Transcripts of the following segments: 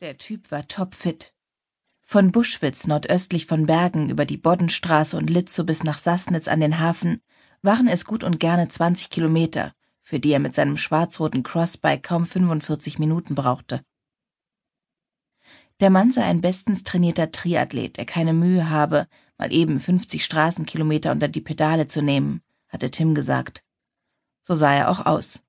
Der Typ war topfit. Von Buschwitz nordöstlich von Bergen über die Boddenstraße und Litzow bis nach Sassnitz an den Hafen waren es gut und gerne 20 Kilometer, für die er mit seinem schwarz-roten Crossbike kaum 45 Minuten brauchte. Der Mann sei ein bestens trainierter Triathlet, der keine Mühe habe, mal eben 50 Straßenkilometer unter die Pedale zu nehmen, hatte Tim gesagt. So sah er auch aus.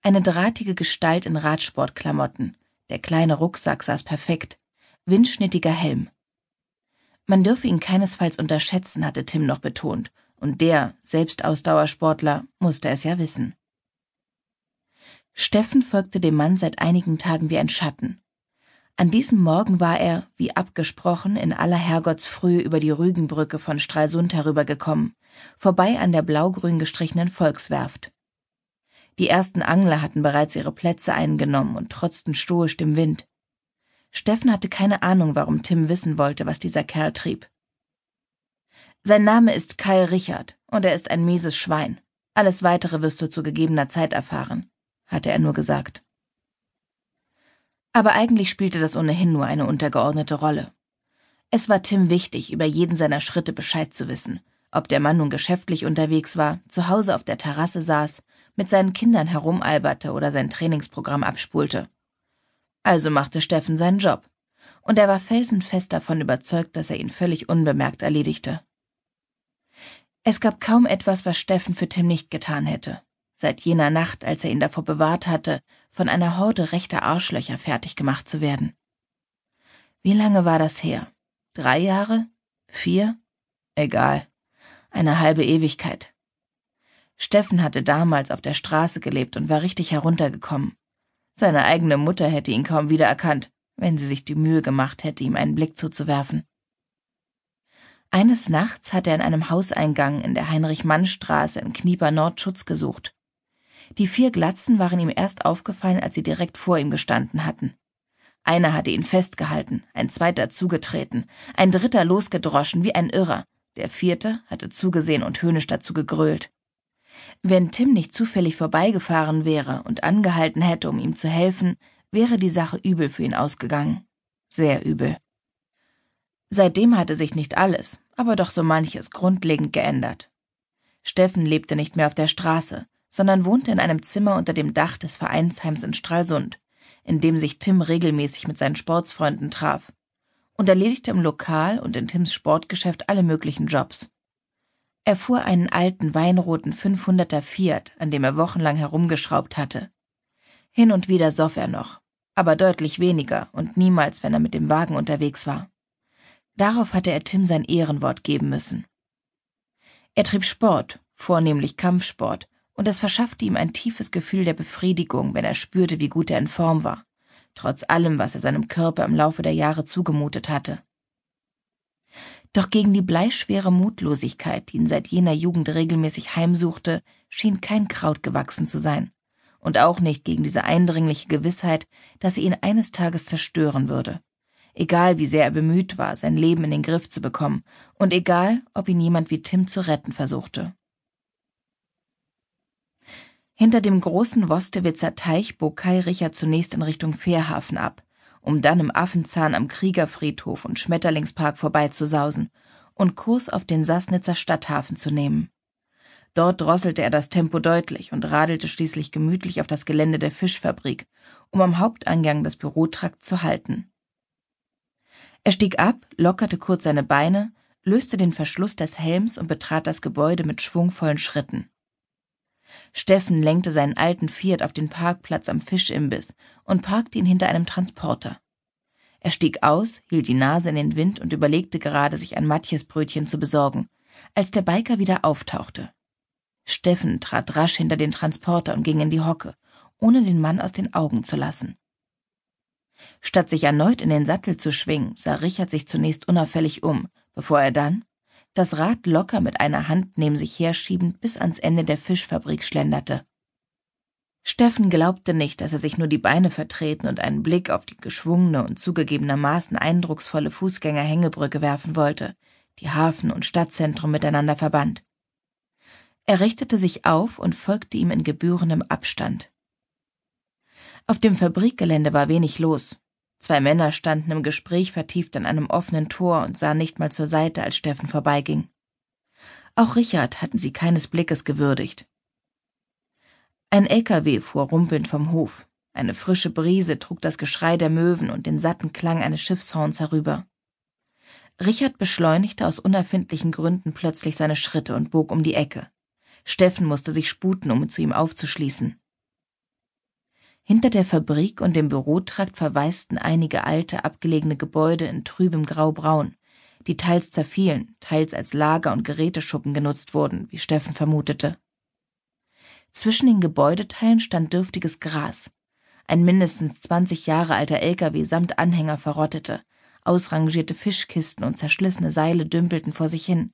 Eine drahtige Gestalt in Radsportklamotten, der kleine Rucksack saß perfekt. Windschnittiger Helm. Man dürfe ihn keinesfalls unterschätzen, hatte Tim noch betont, und der, selbst Ausdauersportler, musste es ja wissen. Steffen folgte dem Mann seit einigen Tagen wie ein Schatten. An diesem Morgen war er, wie abgesprochen, in aller Herrgottsfrühe über die Rügenbrücke von Stralsund herübergekommen, vorbei an der blaugrün gestrichenen Volkswerft. Die ersten Angler hatten bereits ihre Plätze eingenommen und trotzten stoisch dem Wind. Steffen hatte keine Ahnung, warum Tim wissen wollte, was dieser Kerl trieb. Sein Name ist Kyle Richard und er ist ein mieses Schwein. Alles weitere wirst du zu gegebener Zeit erfahren, hatte er nur gesagt. Aber eigentlich spielte das ohnehin nur eine untergeordnete Rolle. Es war Tim wichtig, über jeden seiner Schritte Bescheid zu wissen, ob der Mann nun geschäftlich unterwegs war, zu Hause auf der Terrasse saß mit seinen Kindern herumalberte oder sein Trainingsprogramm abspulte. Also machte Steffen seinen Job, und er war felsenfest davon überzeugt, dass er ihn völlig unbemerkt erledigte. Es gab kaum etwas, was Steffen für Tim nicht getan hätte, seit jener Nacht, als er ihn davor bewahrt hatte, von einer Horde rechter Arschlöcher fertig gemacht zu werden. Wie lange war das her? Drei Jahre? Vier? Egal. Eine halbe Ewigkeit. Steffen hatte damals auf der Straße gelebt und war richtig heruntergekommen. Seine eigene Mutter hätte ihn kaum wiedererkannt, wenn sie sich die Mühe gemacht hätte, ihm einen Blick zuzuwerfen. Eines Nachts hat er in einem Hauseingang in der Heinrich-Mann-Straße in Knieper Nord Schutz gesucht. Die vier Glatzen waren ihm erst aufgefallen, als sie direkt vor ihm gestanden hatten. Einer hatte ihn festgehalten, ein zweiter zugetreten, ein dritter losgedroschen wie ein Irrer, der vierte hatte zugesehen und höhnisch dazu gegrölt. Wenn Tim nicht zufällig vorbeigefahren wäre und angehalten hätte, um ihm zu helfen, wäre die Sache übel für ihn ausgegangen. Sehr übel. Seitdem hatte sich nicht alles, aber doch so manches grundlegend geändert. Steffen lebte nicht mehr auf der Straße, sondern wohnte in einem Zimmer unter dem Dach des Vereinsheims in Stralsund, in dem sich Tim regelmäßig mit seinen Sportsfreunden traf, und erledigte im Lokal und in Tims Sportgeschäft alle möglichen Jobs. Er fuhr einen alten weinroten 500er Fiat, an dem er wochenlang herumgeschraubt hatte. Hin und wieder soff er noch, aber deutlich weniger und niemals, wenn er mit dem Wagen unterwegs war. Darauf hatte er Tim sein Ehrenwort geben müssen. Er trieb Sport, vornehmlich Kampfsport, und es verschaffte ihm ein tiefes Gefühl der Befriedigung, wenn er spürte, wie gut er in Form war, trotz allem, was er seinem Körper im Laufe der Jahre zugemutet hatte. Doch gegen die bleischwere Mutlosigkeit, die ihn seit jener Jugend regelmäßig heimsuchte, schien kein Kraut gewachsen zu sein. Und auch nicht gegen diese eindringliche Gewissheit, dass sie ihn eines Tages zerstören würde. Egal wie sehr er bemüht war, sein Leben in den Griff zu bekommen, und egal, ob ihn jemand wie Tim zu retten versuchte. Hinter dem großen Wostewitzer Teich bog Kai Richard zunächst in Richtung Fährhafen ab, um dann im Affenzahn am Kriegerfriedhof und Schmetterlingspark vorbeizusausen und Kurs auf den Sassnitzer Stadthafen zu nehmen. Dort drosselte er das Tempo deutlich und radelte schließlich gemütlich auf das Gelände der Fischfabrik, um am Haupteingang des Bürotrakts zu halten. Er stieg ab, lockerte kurz seine Beine, löste den Verschluss des Helms und betrat das Gebäude mit schwungvollen Schritten. Steffen lenkte seinen alten Fiat auf den Parkplatz am Fischimbiss und parkte ihn hinter einem Transporter. Er stieg aus, hielt die Nase in den Wind und überlegte gerade, sich ein Matjesbrötchen zu besorgen, als der Biker wieder auftauchte. Steffen trat rasch hinter den Transporter und ging in die Hocke, ohne den Mann aus den Augen zu lassen. Statt sich erneut in den Sattel zu schwingen, sah Richard sich zunächst unauffällig um, bevor er dann, das Rad locker mit einer Hand neben sich herschiebend bis ans Ende der Fischfabrik schlenderte. Steffen glaubte nicht, dass er sich nur die Beine vertreten und einen Blick auf die geschwungene und zugegebenermaßen eindrucksvolle Fußgängerhängebrücke werfen wollte, die Hafen und Stadtzentrum miteinander verband. Er richtete sich auf und folgte ihm in gebührendem Abstand. Auf dem Fabrikgelände war wenig los. Zwei Männer standen im Gespräch vertieft an einem offenen Tor und sahen nicht mal zur Seite, als Steffen vorbeiging. Auch Richard hatten sie keines Blickes gewürdigt. Ein LKW fuhr rumpelnd vom Hof. Eine frische Brise trug das Geschrei der Möwen und den satten Klang eines Schiffshorns herüber. Richard beschleunigte aus unerfindlichen Gründen plötzlich seine Schritte und bog um die Ecke. Steffen musste sich sputen, um zu ihm aufzuschließen. Hinter der Fabrik und dem Bürotrakt verwaisten einige alte, abgelegene Gebäude in trübem Graubraun, die teils zerfielen, teils als Lager und Geräteschuppen genutzt wurden, wie Steffen vermutete. Zwischen den Gebäudeteilen stand dürftiges Gras. Ein mindestens 20 Jahre alter LKW samt Anhänger verrottete, Ausrangierte Fischkisten und zerschlissene Seile dümpelten vor sich hin.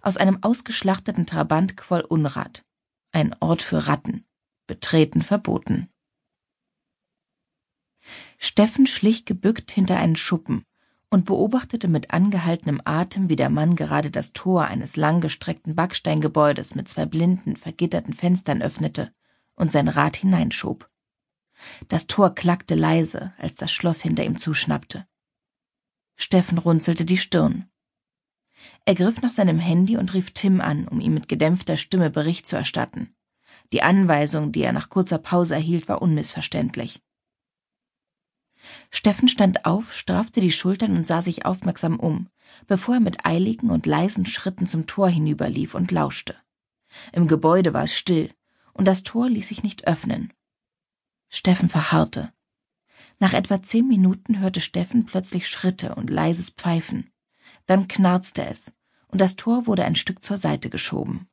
Aus einem ausgeschlachteten Trabant quoll Unrat. Ein Ort für Ratten. Betreten verboten. Steffen schlich gebückt hinter einen Schuppen und beobachtete mit angehaltenem Atem, wie der Mann gerade das Tor eines langgestreckten Backsteingebäudes mit zwei blinden, vergitterten Fenstern öffnete und sein Rad hineinschob. Das Tor klackte leise, als das Schloss hinter ihm zuschnappte. Steffen runzelte die Stirn. Er griff nach seinem Handy und rief Tim an, um ihm mit gedämpfter Stimme Bericht zu erstatten. Die Anweisung, die er nach kurzer Pause erhielt, war unmissverständlich. Steffen stand auf, straffte die Schultern und sah sich aufmerksam um, bevor er mit eiligen und leisen Schritten zum Tor hinüberlief und lauschte. Im Gebäude war es still, und das Tor ließ sich nicht öffnen. Steffen verharrte. Nach etwa zehn Minuten hörte Steffen plötzlich Schritte und leises Pfeifen. Dann knarzte es, und das Tor wurde ein Stück zur Seite geschoben.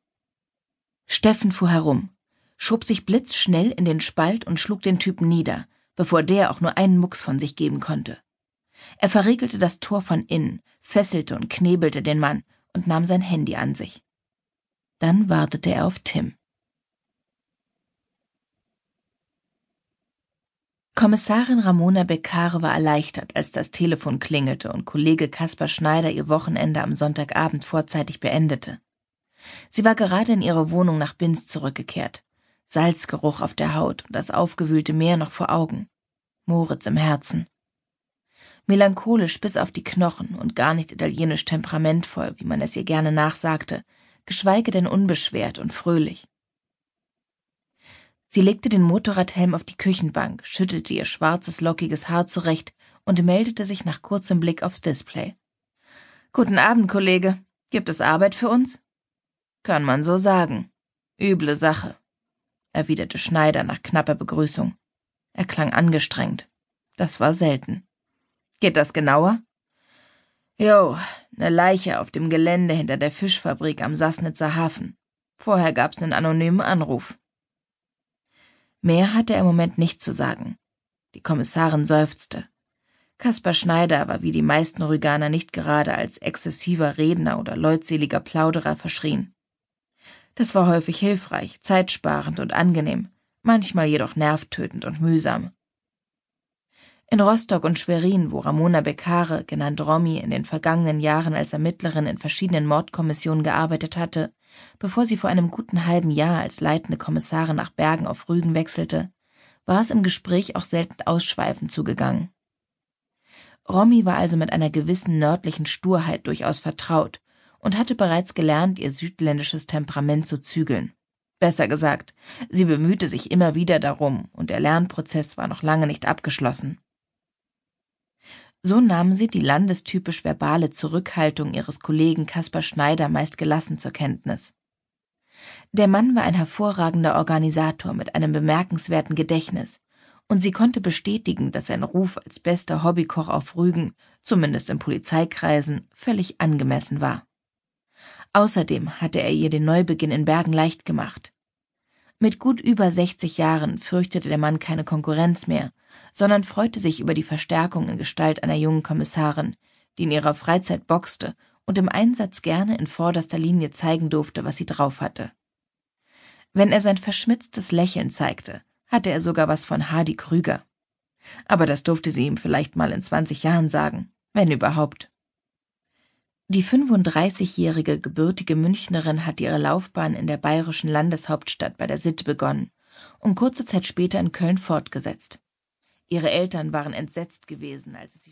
Steffen fuhr herum, schob sich blitzschnell in den Spalt und schlug den Typen nieder, bevor der auch nur einen Mucks von sich geben konnte. Er verriegelte das Tor von innen, fesselte und knebelte den Mann und nahm sein Handy an sich. Dann wartete er auf Tim. Kommissarin Ramona Beccare war erleichtert, als das Telefon klingelte und Kollege Kaspar Schneider ihr Wochenende am Sonntagabend vorzeitig beendete. Sie war gerade in ihre Wohnung nach Binz zurückgekehrt. Salzgeruch auf der Haut und das aufgewühlte Meer noch vor Augen. Moritz im Herzen. Melancholisch bis auf die Knochen und gar nicht italienisch temperamentvoll, wie man es ihr gerne nachsagte, geschweige denn unbeschwert und fröhlich. Sie legte den Motorradhelm auf die Küchenbank, schüttelte ihr schwarzes, lockiges Haar zurecht und meldete sich nach kurzem Blick aufs Display. Guten Abend, Kollege. Gibt es Arbeit für uns? Kann man so sagen. Üble Sache, erwiderte Schneider nach knapper Begrüßung. Er klang angestrengt. Das war selten. Geht das genauer? Jo, ne Leiche auf dem Gelände hinter der Fischfabrik am Sassnitzer Hafen. Vorher gab's einen anonymen Anruf. Mehr hatte er im Moment nicht zu sagen. Die Kommissarin seufzte. Kaspar Schneider war wie die meisten Rüganer nicht gerade als exzessiver Redner oder leutseliger Plauderer verschrien. Das war häufig hilfreich, zeitsparend und angenehm, manchmal jedoch nervtötend und mühsam. In Rostock und Schwerin, wo Ramona Beccare, genannt Romy, in den vergangenen Jahren als Ermittlerin in verschiedenen Mordkommissionen gearbeitet hatte, Bevor sie vor einem guten halben Jahr als leitende Kommissarin nach Bergen auf Rügen wechselte, war es im Gespräch auch selten ausschweifend zugegangen. Romy war also mit einer gewissen nördlichen Sturheit durchaus vertraut und hatte bereits gelernt, ihr südländisches Temperament zu zügeln. Besser gesagt, sie bemühte sich immer wieder darum, und der Lernprozess war noch lange nicht abgeschlossen. So nahm sie die landestypisch verbale Zurückhaltung ihres Kollegen Kaspar Schneider meist gelassen zur Kenntnis. Der Mann war ein hervorragender Organisator mit einem bemerkenswerten Gedächtnis, und sie konnte bestätigen, dass sein Ruf als bester Hobbykoch auf Rügen, zumindest in Polizeikreisen, völlig angemessen war. Außerdem hatte er ihr den Neubeginn in Bergen leicht gemacht. Mit gut über 60 Jahren fürchtete der Mann keine Konkurrenz mehr, sondern freute sich über die Verstärkung in Gestalt einer jungen Kommissarin, die in ihrer Freizeit boxte und im Einsatz gerne in vorderster Linie zeigen durfte, was sie drauf hatte. Wenn er sein verschmitztes Lächeln zeigte, hatte er sogar was von Hardy Krüger. Aber das durfte sie ihm vielleicht mal in 20 Jahren sagen, wenn überhaupt. Die 35-jährige gebürtige Münchnerin hatte ihre Laufbahn in der bayerischen Landeshauptstadt bei der Sitte begonnen und kurze Zeit später in Köln fortgesetzt. Ihre Eltern waren entsetzt gewesen, als sie